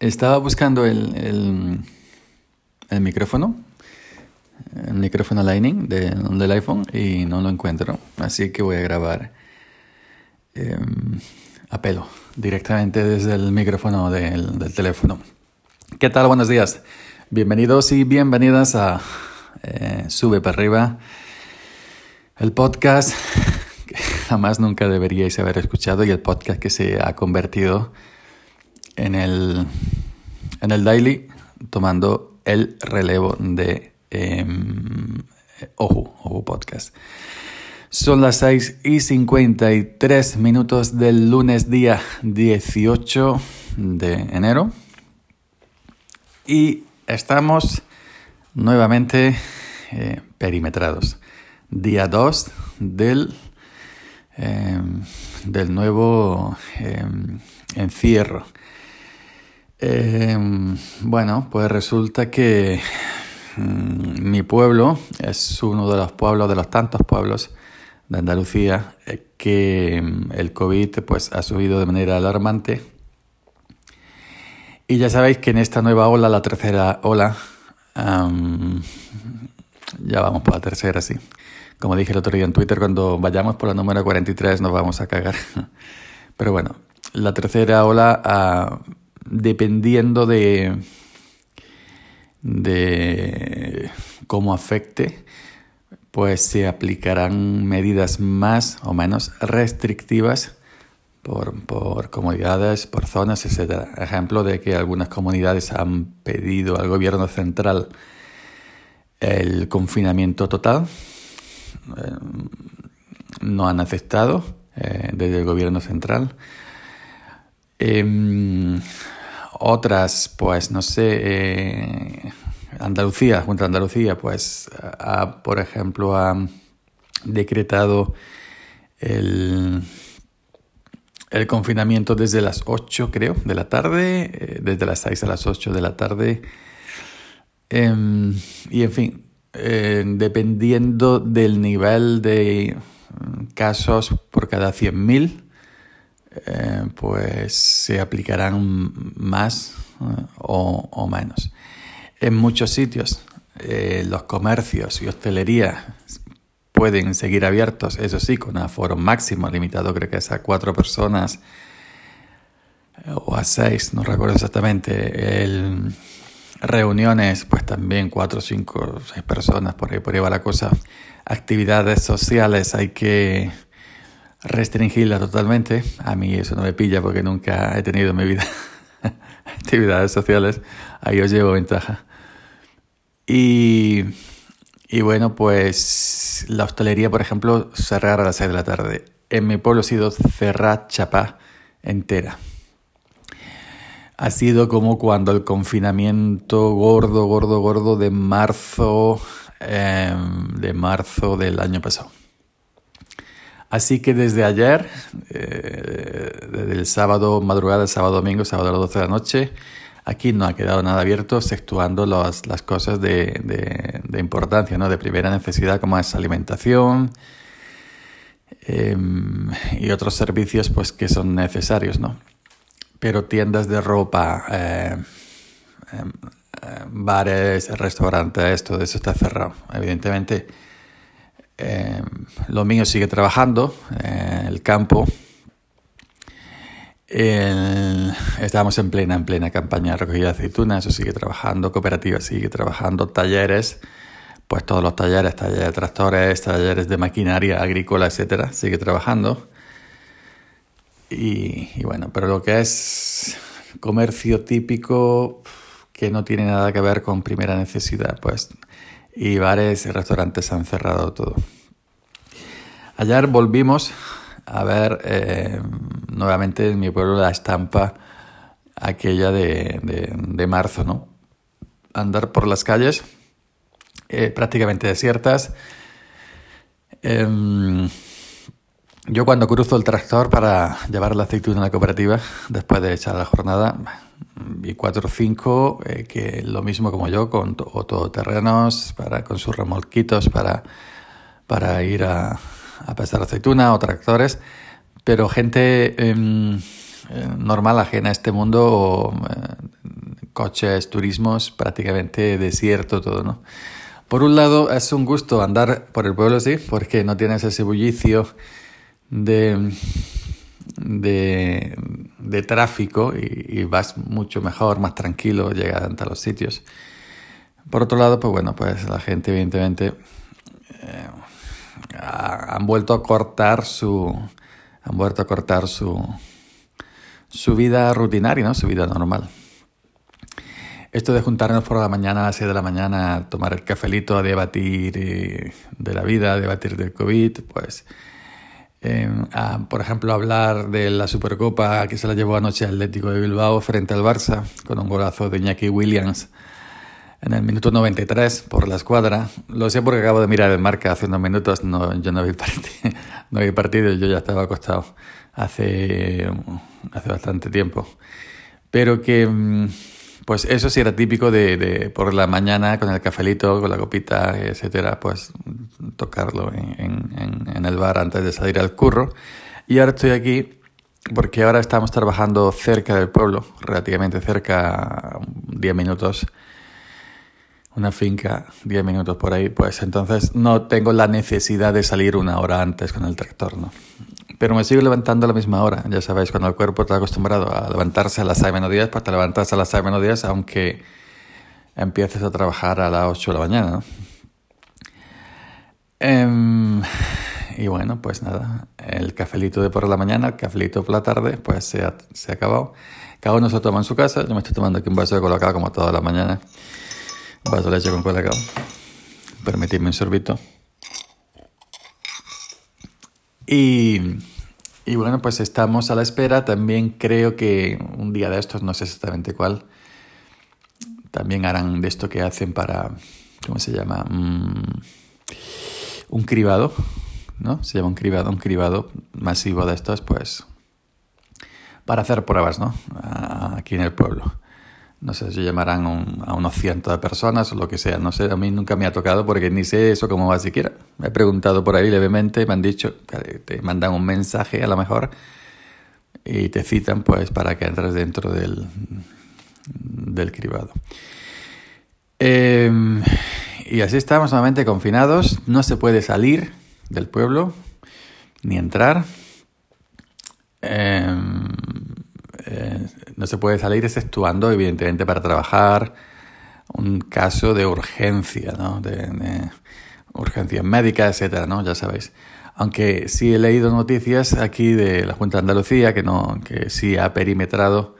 Estaba buscando el, el, micrófono, el micrófono Lightning de, del iPhone y no lo encuentro. Así que voy a grabar em, a pelo, directamente desde el micrófono del, del, teléfono. ¿Qué tal? Buenos días. Bienvenidos y bienvenidas a eh, Sube para arriba, el podcast que jamás nunca deberíais haber escuchado y el podcast que se ha convertido el, en el daily tomando el relevo de eh, Ojo, Podcast. Son las 6 y 53 minutos del lunes día 18 de enero y estamos nuevamente eh, perimetrados. Día 2 del, eh, del nuevo eh, encierro. Em, bueno, pues resulta que mm, mi pueblo es uno de los pueblos, de los tantos pueblos de Andalucía, eh, que mm, el COVID pues, ha subido de manera alarmante. Y ya sabéis que en esta nueva ola, la tercera ola, ya vamos por la tercera, sí. Como dije el otro día en Twitter, cuando vayamos por la número 43 nos vamos a cagar. Pero bueno, la tercera ola dependiendo de, de cómo afecte, pues se aplicarán medidas más o menos restrictivas por, por comunidades, por zonas, etc. Ejemplo de que algunas comunidades han pedido al gobierno central el confinamiento total. Eh, no han aceptado eh, desde el gobierno central. Em, otras, pues no sé, eh, Andalucía, junto a Andalucía, pues ha, por ejemplo, ha decretado el, el confinamiento desde las 8, creo, de la tarde, eh, desde las 6 a las 8 de la tarde. Em, y en fin, eh, dependiendo del nivel de casos por cada 100.000, eh, pues se aplicarán más eh, o, menos. En muchos sitios eh, los comercios y hostelería pueden seguir abiertos, eso sí, con aforo máximo, limitado creo que es a cuatro personas o a seis, no recuerdo exactamente. Reuniones, pues también cuatro, cinco, seis personas, por ahí, por ahí va la cosa. Actividades sociales hay que restringirla totalmente. A mí eso no me pilla porque nunca he tenido en mi vida actividades sociales. Ahí os llevo ventaja. Y, y bueno, pues la hostelería, por ejemplo, cerrar a las 6 de la tarde. En mi pueblo ha sido cerrar chapa entera. Ha sido como cuando el confinamiento gordo, gordo, gordo de marzo, em, de marzo del año pasado. Así que desde ayer, eh, desde el sábado, madrugada sábado domingo, sábado a las 12 de la noche, aquí no ha quedado nada abierto, exceptuando las, cosas de, de, importancia, ¿no? de primera necesidad, como es alimentación em, y otros servicios pues, que son necesarios. ¿no? Pero tiendas de ropa, em, em, bares, restaurantes, todo eso está cerrado. Evidentemente eh, lo mío sigue trabajando, en el campo. estamos en plena, en plena campaña de recogida de aceitunas, eso sigue trabajando, cooperativa sigue trabajando, talleres, pues todos los talleres, talleres de tractores, talleres de maquinaria agrícola, etcétera, sigue trabajando. Y bueno, pero lo que es comercio típico que no tiene nada que ver con primera necesidad, pues y bares y restaurantes han cerrado todo. Ayer volvimos a ver eh, nuevamente en mi pueblo la estampa aquella de, de, marzo, ¿no? Andar por las calles eh, prácticamente desiertas. Em, yo cuando cruzo el tractor para llevar la aceituna a la cooperativa, después de echar la jornada, o cinco eh, que lo mismo como yo, con todoterrenos, para, con sus remolquitos para, para ir a, a pasar aceituna o tractores, pero gente em, eh, normal, ajena a este mundo, coches, turismos, prácticamente desierto todo, ¿no? Por un lado, es un gusto andar por el pueblo, sí, porque no tienes ese bullicio de, de, de tráfico y, vas mucho mejor, más tranquilo, llegas a los sitios. Por otro lado, pues bueno, pues la gente evidentemente eh, han vuelto a cortar su han vuelto a cortar su su vida rutinaria, ¿no? Su vida normal. Esto de juntarnos por la mañana a las 6 de la mañana a tomar el cafelito, a debatir eh, de la vida, a debatir del COVID, pues, a, por ejemplo, hablar de la Supercopa que se la llevó anoche Atlético de Bilbao frente al Barça, con un golazo de Iñaki Williams en el minuto 93 por la escuadra. Lo sé porque acabo de mirar el marca hace unos minutos, yo no vi, partido, no vi partido, yo ya estaba acostado hace, hace bastante tiempo. Pero que mm, pues eso sí era típico de, por la mañana con el cafelito, con la copita, etcétera, pues tocarlo en, en, en, el bar antes de salir al curro. Y ahora estoy aquí porque ahora estamos trabajando cerca del pueblo, relativamente cerca, 10 minutos, una finca, 10 minutos por ahí, pues entonces no tengo la necesidad de salir una hora antes con el tractor, ¿no? Pero me sigo levantando a la misma hora. Ya sabéis, cuando el cuerpo está acostumbrado a levantarse a las 6 menos 10, pues te levantas a las 6 menos 10, aunque empieces a trabajar a las 8 de la mañana. Eh, y bueno, pues nada, el cafelito de por la mañana, el cafelito por la tarde, pues se ha, acabado. Cada uno se toma en su casa. Yo me estoy tomando aquí un vaso de colacao como toda la mañana. Un vaso de leche con colacao. Permitidme un sorbito. Y, y, bueno, pues estamos a la espera. También creo que un día de estos, no sé exactamente cuál, también harán de esto que hacen para, ¿cómo se llama? Mm, un cribado, ¿no? Se llama un cribado, un cribado masivo de estos, pues, para hacer pruebas, ¿no? Aquí en el pueblo no sé si llamarán a unos cientos de personas o lo que sea, no sé, a mí nunca me ha tocado porque ni sé eso cómo va siquiera. Me he preguntado por ahí levemente, me han dicho, te mandan un mensaje a lo mejor y te citan pues para que entres dentro del, del cribado. Em, y así estamos nuevamente confinados, no se puede salir del pueblo ni entrar. Eh, no se puede salir exceptuando, evidentemente, para trabajar un caso de urgencia, ¿no? De, urgencias médicas, etcétera, ¿no? Ya sabéis. Aunque sí he leído noticias aquí de la Junta de Andalucía que no, que sí ha perimetrado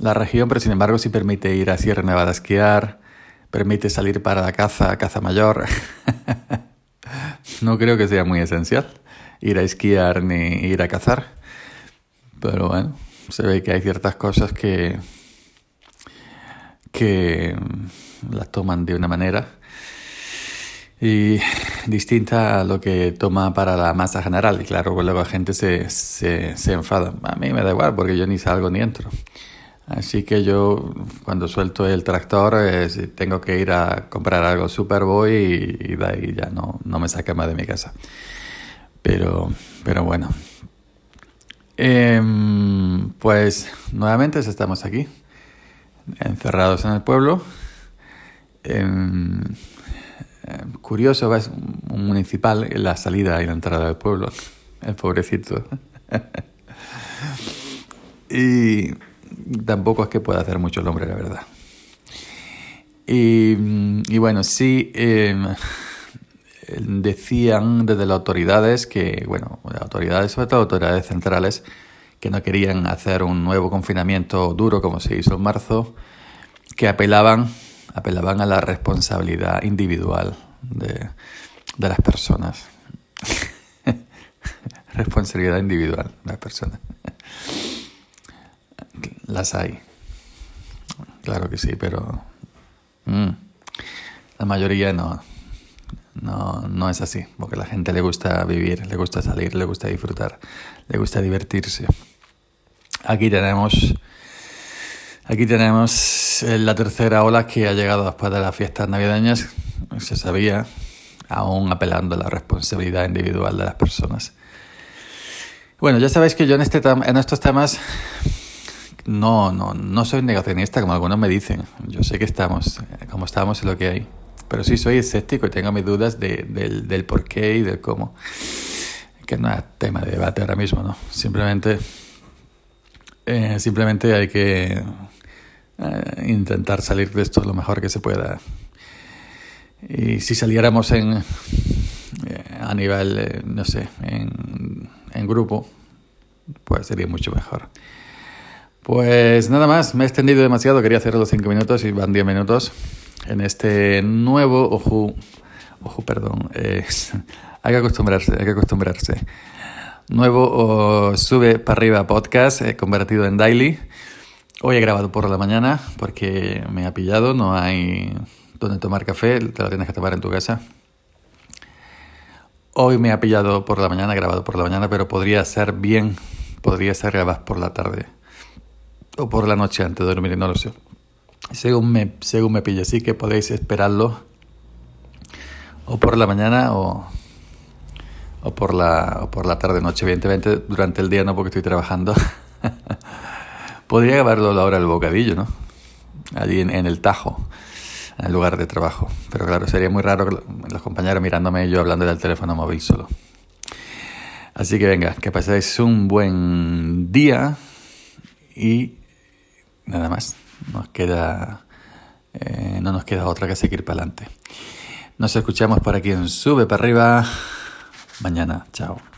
la región, pero sin embargo sí permite ir a Sierra Nevada a esquiar, permite salir para la caza, caza mayor. no creo que sea muy esencial ir a esquiar ni ir a cazar. Pero bueno, se ve que hay ciertas cosas que, que las toman de una manera y distinta a lo que toma para la masa general. Y claro, pues luego la gente se, se, se enfada. A mí me da igual porque yo ni salgo ni entro. Así que yo cuando suelto el tractor tengo que ir a comprar algo super voy y, y, de ahí ya no, no me saca más de mi casa. Pero, pero bueno, Em, pues nuevamente estamos aquí, encerrados en el pueblo. Em, em, curioso, es un municipal la salida y la entrada del pueblo, el pobrecito. y tampoco es que pueda hacer mucho el hombre, la verdad. Y bueno, sí decían desde las autoridades que, bueno, autoridades, sobre todo autoridades centrales, que no querían hacer un nuevo confinamiento duro como se hizo en marzo, que apelaban, apelaban a la responsabilidad individual de, de las personas. responsabilidad individual de las personas. Las hay. Claro que sí, pero mm, la mayoría no. No, no es así, porque a la gente le gusta vivir, le gusta salir, le gusta disfrutar, le gusta divertirse. Aquí tenemos, aquí tenemos la tercera ola que ha llegado después de las fiestas navideñas, se sabía, aún apelando a la responsabilidad individual de las personas. Bueno, ya sabéis que yo en, este en estos temas no, no, no soy negacionista como algunos me dicen. Yo sé que estamos, eh, como estamos en lo que hay. Pero sí soy escéptico y tengo mis dudas de, del, del por qué y del cómo. Que no es tema de debate ahora mismo, ¿no? Simplemente, eh, simplemente hay que eh, intentar salir de esto lo mejor que se pueda. Y si saliéramos en, eh, a nivel, eh, no sé, en, en grupo, pues sería mucho mejor. Pues nada más, me he extendido demasiado, quería hacer los 5 minutos y van 10 minutos en este nuevo, ojo, ojo, perdón, hay que acostumbrarse, hay que acostumbrarse. Nuevo oh, sube para arriba podcast eh, convertido en daily. Hoy he grabado por la mañana porque me ha pillado, no hay donde tomar café, te lo tienes que tomar en tu casa. Hoy me ha pillado por la mañana, grabado por la mañana, pero podría ser bien, podría ser grabado por la tarde o por la noche antes de dormir, no lo sé. Según me, según me pille, así que podéis esperarlo o por la mañana o, o, por la, o por la tarde, noche. Evidentemente durante el día no porque estoy trabajando. Podría grabarlo a la hora del bocadillo, ¿no? Allí en, el Tajo, en el lugar de trabajo. Pero claro, sería muy raro los compañeros mirándome y yo hablando del teléfono móvil solo. Así que venga, que paséis un buen día y nada más. Nos queda, eh, no nos queda otra que seguir para adelante. Nos escuchamos por aquí en Sube para arriba mañana. Chao.